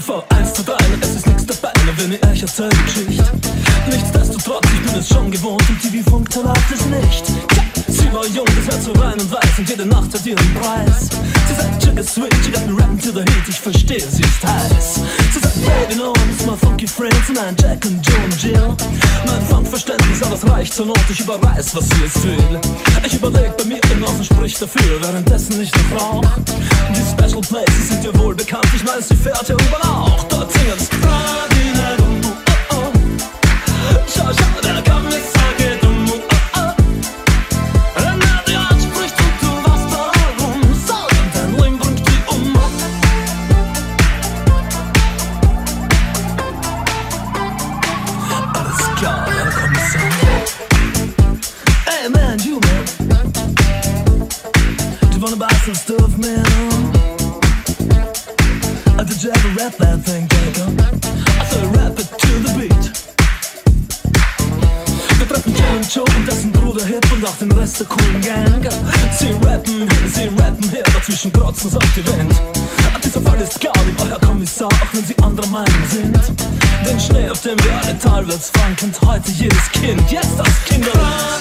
vor 1 zu 3 Es ist nichts dabei, wenn ich euch erzähle Geschichte. Nichtsdestotrotz, ich bin es schon gewohnt und TV-Funk verlag es nicht Sie war jung, das Herz so rein und weiß und jede Nacht hat ihren Preis. Sie sagt, Sugar Sweet, she got me rapping to the heat, ich verstehe, sie ist heiß. Sie sagt, Baby, no, I'm just my funky friends Nein, Jack und Joe und Jill. Mein Funkverständnis, aber es reicht zur Not, ich überreiß, was sie jetzt will. Ich überleg bei mir hinaus und sprich dafür, währenddessen ich noch rauch. Die Special Places sind dir wohl bekannt, ich weiß, sie fährt ja überall auch. Dort singen's. Oh, oh, oh. Schau, schau, der krotzen sagt die Wind Dieser Fall ist klar, lieber Herr Kommissar, auch wenn sie anderer Meinung sind. Den Schnee, auf dem wir alle teilweise fahren, kennt heute jedes Kind. Jetzt das Kinderlied